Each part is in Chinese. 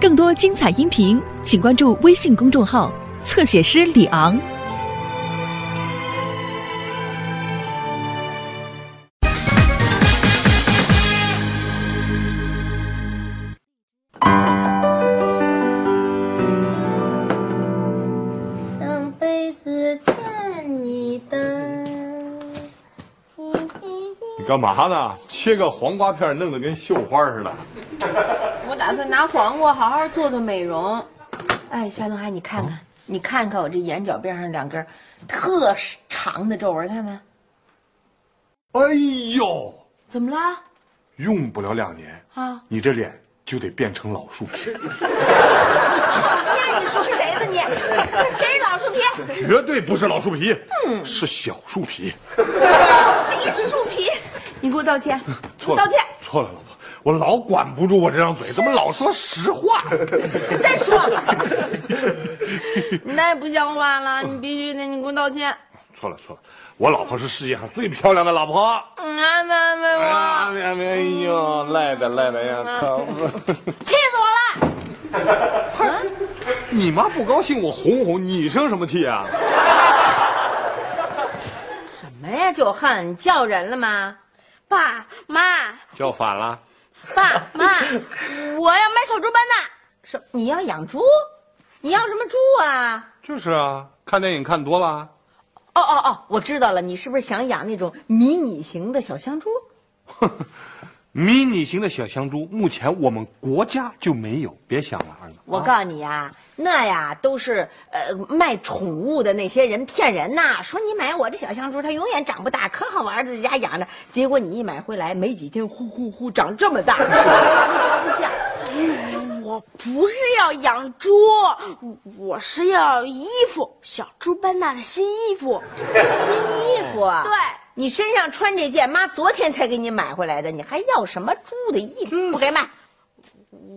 更多精彩音频，请关注微信公众号“侧写师李昂”。上辈子欠你的。你干嘛呢？切个黄瓜片，弄得跟绣花似的。我打算拿黄瓜好好做做美容。哎，夏东海，你看看，你看看我这眼角边上两根特长的皱纹，看没？哎呦，怎么了？用不了两年啊！你这脸就得变成老树皮。呀，你说谁呢你？谁是老树皮？绝对不是老树皮，是小树皮。谁 是树皮？你给我道歉！错了，道歉！错了，老婆，我老管不住我这张嘴，怎么老说实话？再说，你太不像话了！你必须得，你给我道歉。错了，错了，我老婆是世界上最漂亮的老婆。嗯，安慰安慰啊，我，哎哎呦，赖的赖的呀！靠 气死我了！你妈不高兴，我哄哄你，生什么气啊？什么呀？就恨叫人了吗？爸妈，叫反了。爸妈，我要买小猪班纳！什？你要养猪？你要什么猪啊？就是啊，看电影看多了。哦哦哦，我知道了，你是不是想养那种迷你型的小香猪？迷你型的小香猪，目前我们国家就没有，别想了，儿子。我告诉你呀、那呀都是呃卖宠物的那些人骗人呐，说你买我这小香猪，它永远长不大，可好玩的，在家养着。结果你一买回来，没几天，呼呼呼长这么大，不像。我不是要养猪，我是要衣服，小猪班纳的新衣服。新衣服啊？对，你身上穿这件，妈昨天才给你买回来的，你还要什么猪的衣服？不给买。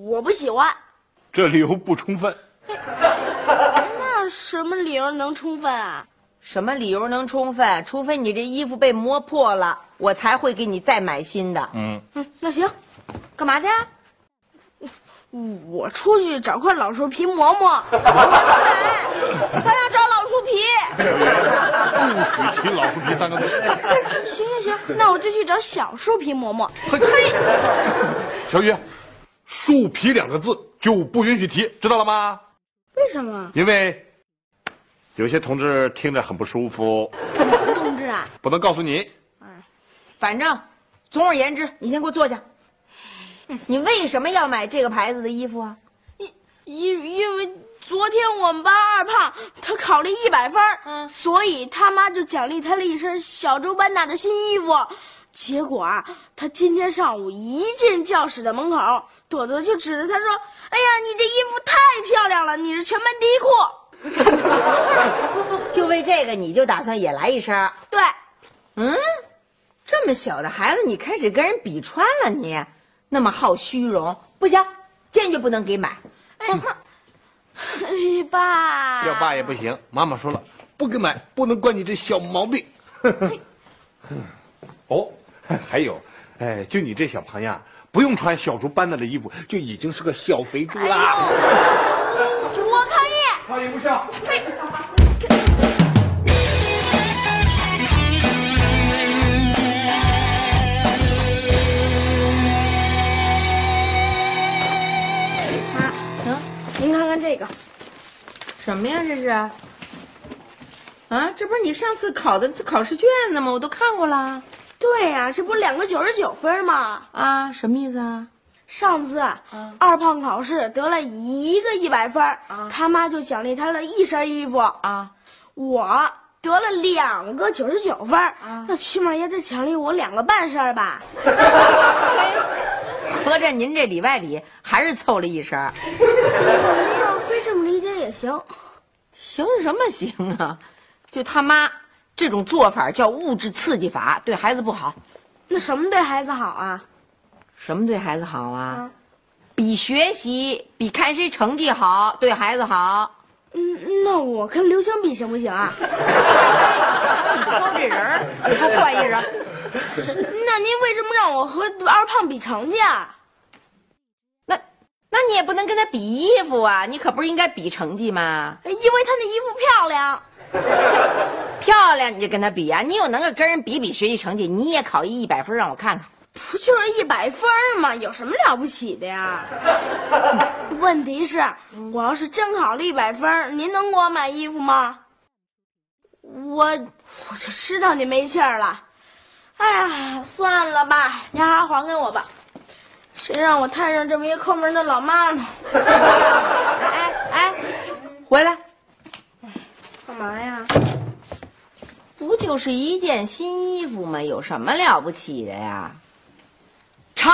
我不喜欢。这理由不充分。那什么理由能充分啊？什么理由能充分？除非你这衣服被磨破了，我才会给你再买新的。嗯，嗯，那行，干嘛去？我出去找块老树皮磨磨。他要找老树皮。不许提老树皮三个字。行行行，那我就去找小树皮磨磨。嘿，小雨，树皮两个字就不允许提，知道了吗？为什么？因为有些同志听着很不舒服，同志啊，不能告诉你。反正，总而言之，你先给我坐下。你为什么要买这个牌子的衣服啊？因因为昨天我们班二胖他考了一百分儿嗯所以他妈就奖励他了一身小猪班纳的新衣服。结果啊，他今天上午一进教室的门口，朵朵就指着他说：“哎呀，你这衣服太漂亮了，你是全班第一裤。就为这个，你就打算也来一身？”对，嗯，这么小的孩子，你开始跟人比穿了你，那么好虚荣，不行，坚决不能给买。哎，爸，叫爸也不行，妈妈说了，不给买，不能惯你这小毛病。哦，还有，哎，就你这小胖样，不用穿小猪班纳的衣服，就已经是个小肥猪啦。我抗议！抗议无效。什么呀？这是？啊，这不是你上次考的这考试卷子吗？我都看过了。对呀、这不两个九十九分吗？啊，什么意思啊？上次啊，二胖考试得了一个一百分儿，他妈就奖励他了一身衣服。啊，我得了两个九十九分儿，那起码也得奖励我两个半身吧？合着您这里外里还是凑了一身这么理解也行。行什么行啊？就他妈这种做法叫物质刺激法，对孩子不好。那什么对孩子好啊？什么对孩子好啊？比学习，比看谁成绩好，对孩子好。嗯，那我跟刘星比行不行啊？你挑这人儿，你不换一人？那您为什么让我和二胖比成绩啊？那那你也不能能跟他比衣服啊？你可不是应该比成绩吗？因为他那衣服漂亮。漂亮你就跟他比呀、你有能够跟人比比学习成绩，你也考一一百分让我看看。不就是一百分吗？有什么了不起的呀？问题是，我要是真考了一百分，您能给我买衣服吗？我我就知道你没气儿了。哎呀，算了吧，您还是还给我吧。谁让我摊上这么一抠门的老妈呢？哎哎，回来，干嘛呀？不就是一件新衣服吗？有什么了不起的呀？成，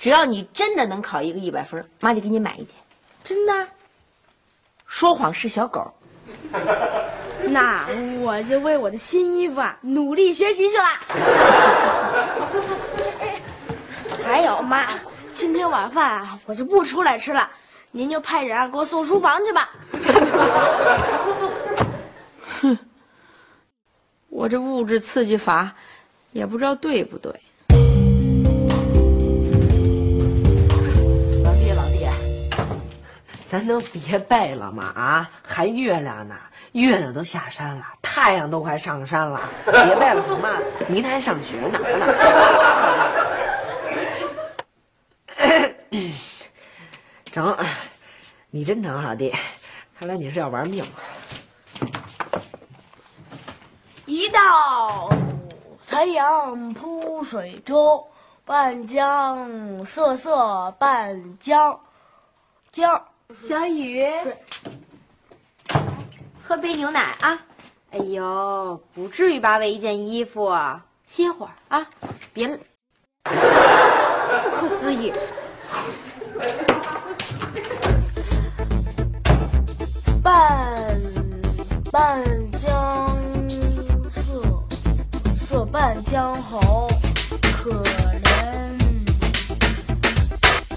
只要你真的能考一个一百分，妈就给你买一件。真的？说谎是小狗。那我就为我的新衣服啊努力学习去了。还有妈，今天晚饭啊我就不出来吃了，您就派人啊给我送书房去吧。哼 我这物质刺激法，也不知道对不对。老弟，老弟，咱能别背了吗？啊，还月亮呢，月亮都下山了，太阳都快上山了，别背了行吗？明天还上学呢，咱俩成，你真成，老弟，看来你是要玩命。一道残阳铺水中，半江瑟瑟半江江。小雨，喝杯牛奶啊！哎呦，不至于吧？为一件衣服，歇会儿啊，别，不可思议。半半江瑟瑟半江红，可怜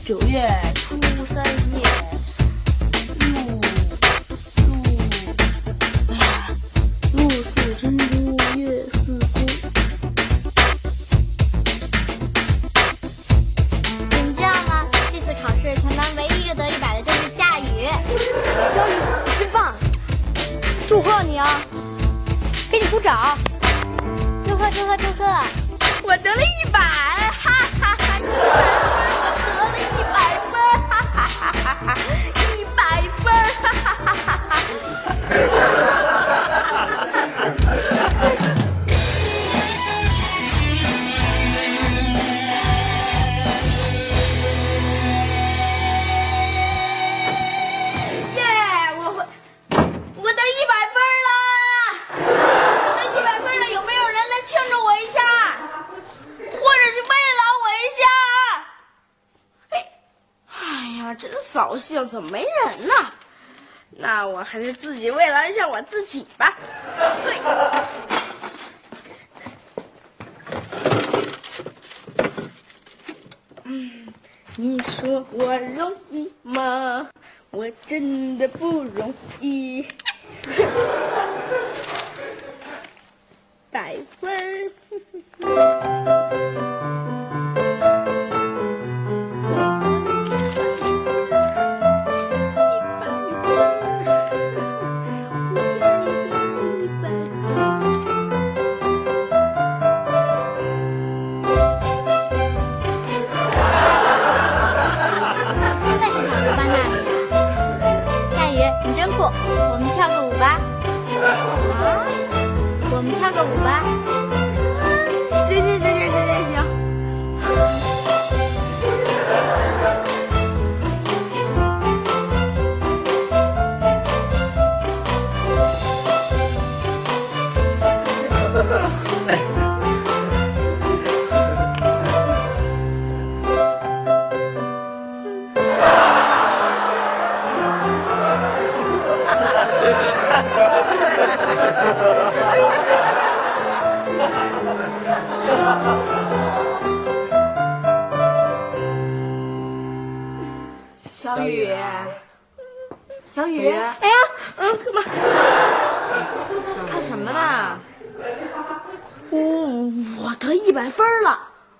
九月祝贺祝贺怎么没人呢？那我还是自己慰劳一下我自己吧。嗯，你说我容易吗？我真的不容易。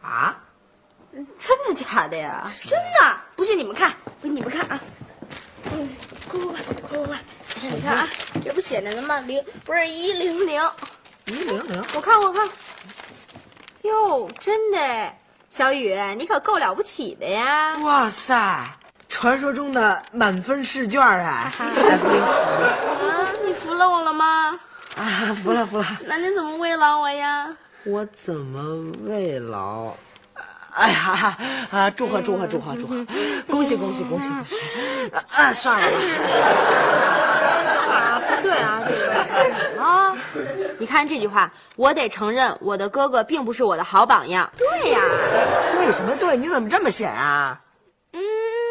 啊，真的假的呀？真的，不信你们看，不信你们看啊！快快快快快快，你看啊，这不写着呢吗？零不是一零零一零零，我看我看，哟，真的，小雨，你可够了不起的呀！哇塞，传说中的满分试卷啊！啊，你服了我了吗？啊，服了服了。那你怎么慰劳我呀？我怎么慰劳？哎呀啊！祝贺祝贺祝贺祝贺！恭喜恭喜恭喜恭喜！啊，算了吧。不 对啊，这个啊，你看这句话，我得承认我的哥哥并不是我的好榜样。对呀，对什么对？你怎么这么写啊？嗯，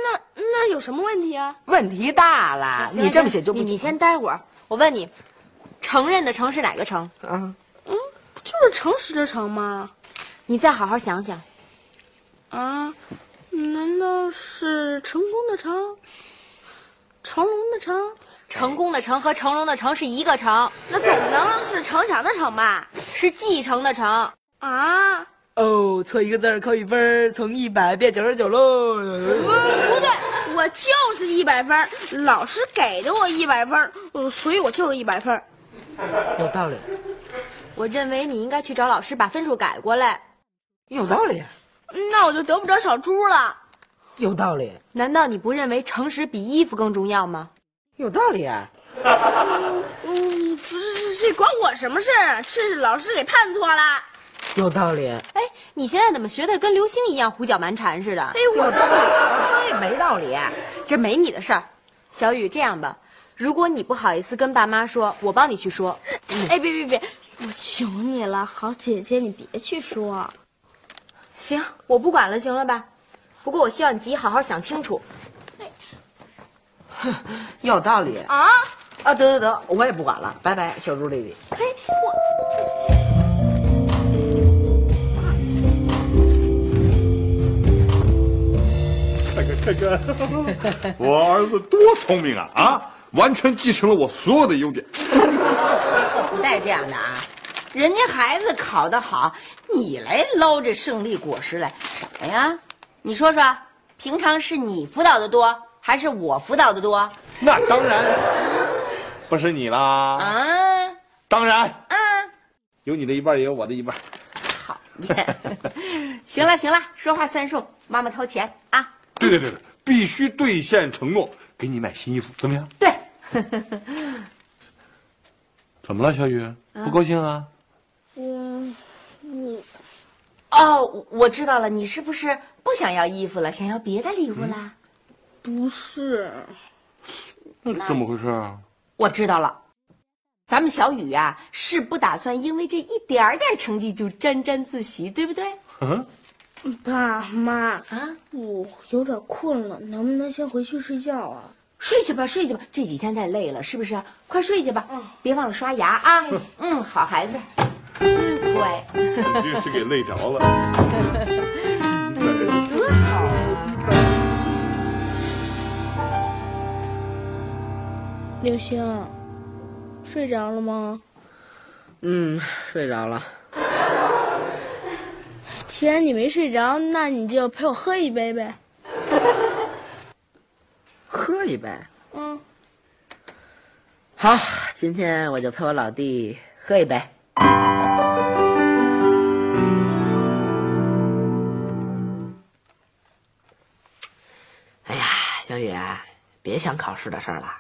那那有什么问题啊？问题大了！你这么写就不你你先待会儿，我问你，承认的承是哪个承？啊？不就是诚实的诚吗？你再好好想想。啊，难道是成功的成？成龙的成？成功的成和成龙的成是一个成，那总不能是城墙的城吧？是继承的承。啊？哦，错一个字扣一分，从一百变九十九喽。不对，我就是一百分，老师给的我一百分所以我就是一百分。有道理，我认为你应该去找老师把分数改过来。有道理，那我就得不着小猪了。有道理，难道你不认为诚实比衣服更重要吗？有道理。嗯，这这这关我什么事儿啊？这是老师给判错了。有道理，哎，你现在怎么学的跟刘星一样胡搅蛮缠似的？哎，我有道理，我说也没道理。这没你的事儿。小雨，这样吧，如果你不好意思跟爸妈说，我帮你去说。哎，别别别，我求你了，好姐姐，你别去说。行，我不管了，行了吧？不过我希望你自己好好想清楚。哼有道理啊？啊！得得得，我也不管了，拜拜，小猪弟弟。哎，我看看看看，我儿子多聪明啊啊！完全继承了我所有的优点。不带这样的啊！人家孩子考得好，你来捞这胜利果实来，什么呀？你说说，平常是你辅导的多，还是我辅导的多？那当然不是你啦，啊当然啊！有你的一半，也有我的一半。讨厌！行了行了，说话算数，妈妈掏钱啊！对对对对，必须兑现承诺，给你买新衣服，怎么样？对，怎么了，小雨？不高兴啊？嗯，我哦，我知道了，你是不是不想要衣服了，想要别的礼物啦？不是。那怎么回事啊？我知道了，咱们小雨啊，是不打算因为这一点儿点成绩就沾沾自喜，对不对？嗯，爸妈，啊，我有点困了，能不能先回去睡觉啊？睡去吧，睡去吧，这几天太累了，是不是？快睡去吧，别忘了刷牙啊。嗯，好孩子，真乖。肯定是给累着了。多好啊！刘星，睡着了吗？嗯，睡着了。既然你没睡着，那你就陪我喝一杯呗。喝一杯。嗯，好，今天我就陪我老弟喝一杯。哎呀，小雨，别想考试的事儿了，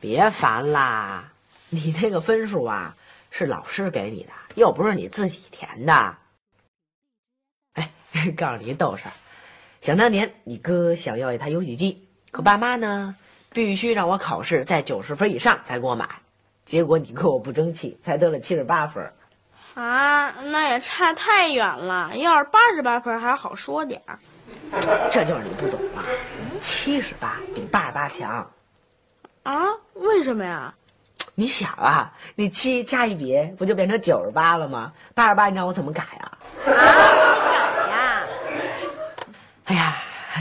别烦啦。你那个分数啊，是老师给你的，又不是你自己填的。哎，告诉你一逗事儿，想当年你哥想要一台游戏机，可爸妈呢必须让我考试在九十分以上才给我买，结果你哥我不争气，才得了七十八分。啊，那也差太远了。要是八十八分还好说点儿。这就是你不懂啊，七十八比八十八强。啊？为什么呀？你想啊，你七加一比，不就变成九十八了吗？八十八你让我怎么改啊？啊，你改呀？哎呀，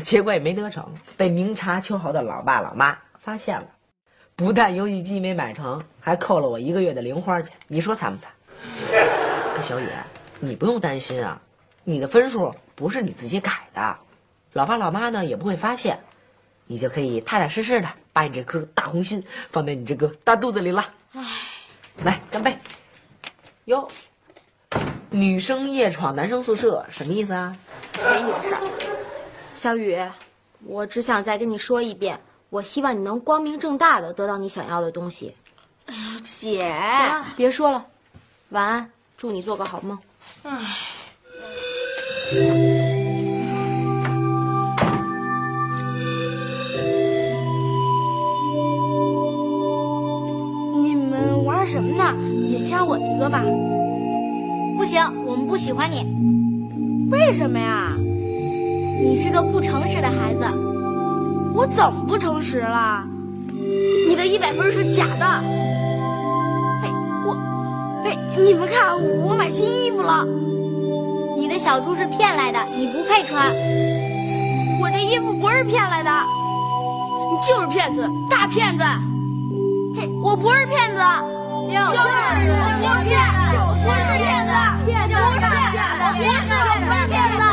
结果也没得逞，被明察秋毫的老爸老妈发现了，不但游戏机没买成，还扣了我一个月的零花钱。你说惨不惨？可小野，你不用担心啊，你的分数不是你自己改的，老爸老妈呢也不会发现，你就可以踏踏实实的把你这颗大红心放在你这个大肚子里了。来干杯！哟，女生夜闯男生宿舍，什么意思啊？没你的事儿。小雨，我只想再跟你说一遍，我希望你能光明正大的得到你想要的东西。姐，行了，别说了，晚安，祝你做个好梦。你们玩什么呢？也加我一个吧。不行，我们不喜欢你，为什么呀？你是个不诚实的孩子。我怎么不诚实了？你的一百分是假的。哎，我，哎，你们看，我买新衣服了。你的小猪是骗来的，你不配穿。我这衣服不是骗来的，你就是骗子，大骗子！嘿，我不是骗子，就是我不是，我是骗子，就是不是，我不是骗子，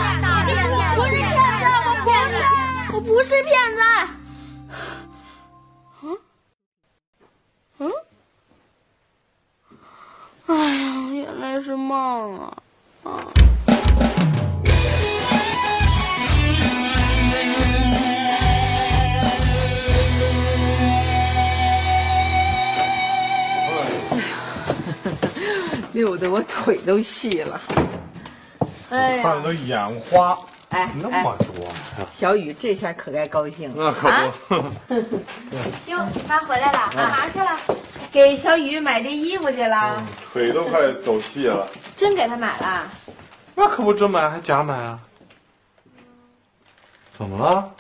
不是骗子。嗯嗯，哎呀，原来是梦啊！溜得我腿都细了。哎呀，看了眼花，哎那哎，么多呀！小雨这下可该高兴了。那可不，哟，妈回来了，干嘛去了？给小雨买这衣服去了。腿都快走细了。真给他买了？那可不真买还假买啊？怎么了？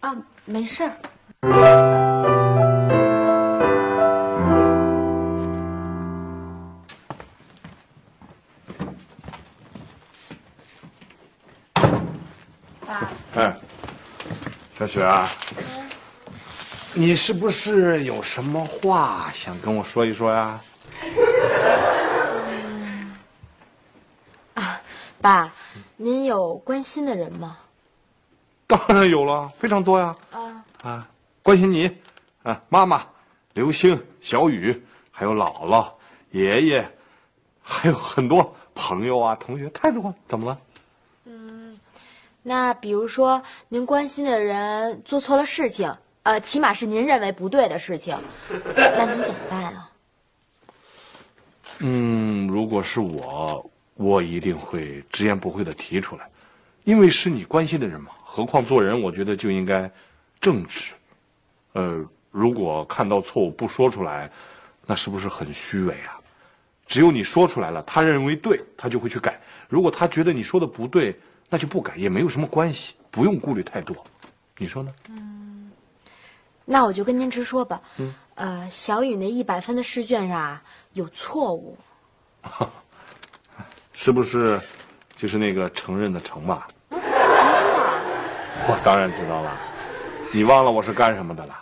啊，没事儿。小雪啊，你是不是有什么话想跟我说一说呀？啊爸，您有关心的人吗？当然有了，非常多呀。啊，啊，关心你，啊，妈妈、刘星、小雨，还有姥姥、爷爷，还有很多朋友啊、同学，太多了。怎么了？那比如说您关心的人做错了事情，呃，起码是您认为不对的事情，那您怎么办啊？嗯，如果是我，我一定会直言不讳的提出来，因为是你关心的人嘛。何况做人，我觉得就应该正直。呃，如果看到错误不说出来，那是不是很虚伪啊？只有你说出来了，他认为对，他就会去改。如果他觉得你说的不对，那就不改，也没有什么关系，不用顾虑太多。你说呢？嗯那我就跟您直说吧，嗯呃，小雨那一百分的试卷上啊有错误，是不是就是那个承认的承吧？您知道啊？我当然知道了，你忘了我是干什么的了？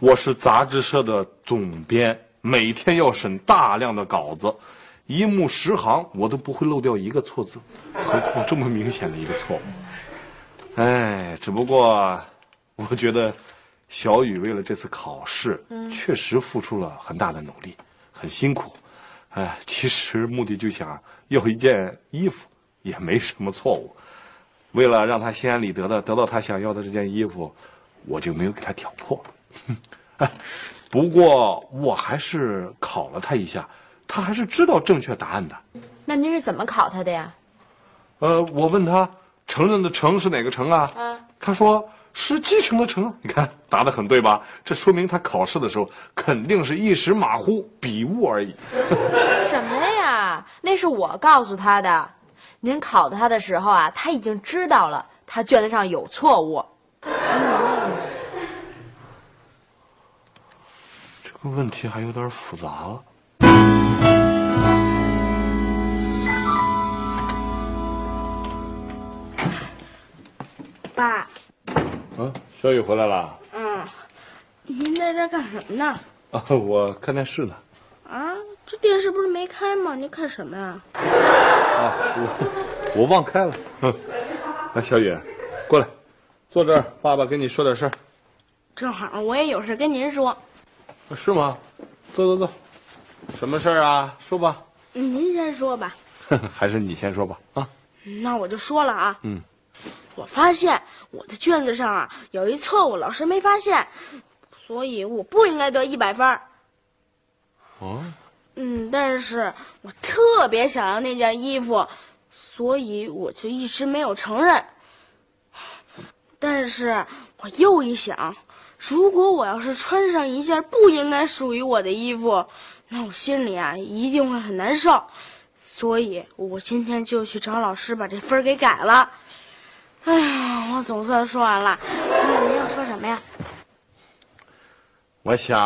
我是杂志社的总编，每天要审大量的稿子，一目十行我都不会漏掉一个错字，何况这么明显的一个错误。哎，只不过我觉得小雨为了这次考试，确实付出了很大的努力，很辛苦。哎，其实目的就想要一件衣服，也没什么错误。为了让他心安理得的得到他想要的这件衣服，我就没有给他挑破。哎，不过我还是考了他一下，他还是知道正确答案的。那您是怎么考他的呀？呃，我问他承认的承是哪个承啊？啊，他说是继承的承啊。你看答的很对吧？这说明他考试的时候肯定是一时马虎，笔误而已。什么呀？那是我告诉他的。您考他的时候啊，他已经知道了，他卷子上有错误。这个问题还有点复杂了。爸，啊，小雨回来了。嗯，您在这儿干什么呢？啊，我看电视呢。啊，这电视不是没开吗？您看什么呀？啊，我我忘开了。小雨，过来，坐这儿，爸爸跟你说点事儿。正好我也有事跟您说。是吗？坐坐坐，什么事儿啊？说吧。您先说吧。还是你先说吧。啊，那我就说了啊。嗯。我发现我的卷子上啊有一错误，老师没发现，所以我不应该得一百分。哦。嗯，但是我特别想要那件衣服，所以我就一直没有承认。但是我又一想，如果我要是穿上一件不应该属于我的衣服，那我心里啊一定会很难受。所以我今天就去找老师把这分给改了。哎呀，我总算说完了。那您要说什么呀？我想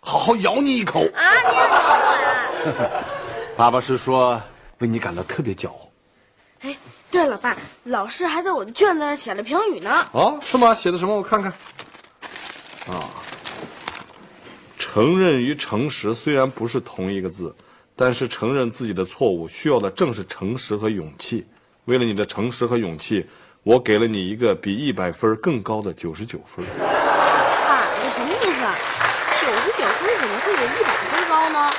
好好咬你一口。啊，你咬我呀？爸爸是说为你感到特别骄傲。哎，对了，爸，老师还在我的卷子上写了评语呢。哦，是吗？写的什么？我看看。啊，承认与诚实虽然不是同一个字，但是承认自己的错误需要的正是诚实和勇气。为了你的诚实和勇气。我给了你一个比一百分更高的九十九分。爸，这什么意思？啊九十九分怎么会比一百分高呢？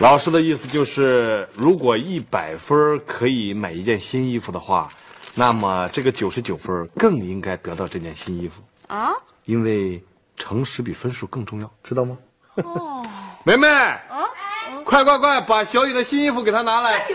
老师的意思就是，如果一百分可以买一件新衣服的话，那么这个九十九分更应该得到这件新衣服啊！因为诚实比分数更重要，知道吗？哦，梅梅，啊，快快快，把小雨的新衣服给她拿来。雨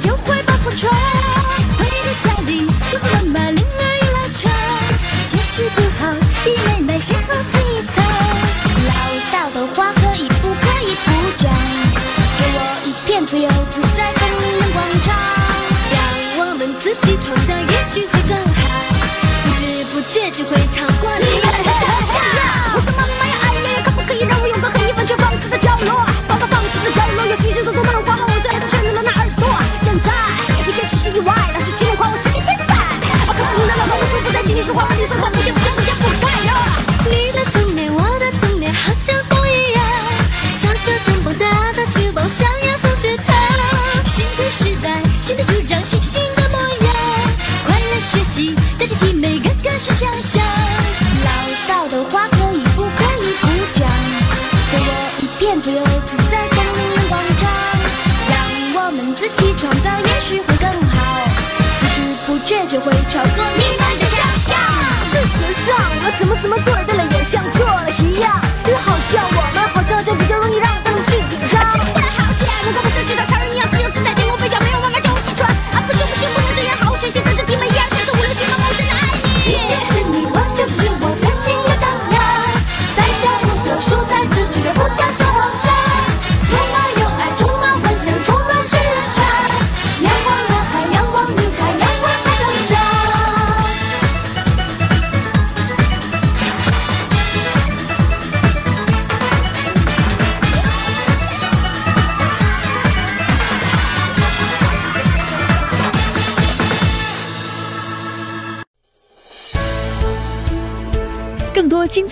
就会把风吹。回到家里，妈妈领儿又拉扯。形势不好，姨奶奶是否对策？唠叨的话可以不可以不讲？给我一片自由自在的阳广场，让我们自己创造，也许会更好。不知不觉就会超过你。学会超作你们的想象。事实上，我什么什么对了也像错了一样，就好像我。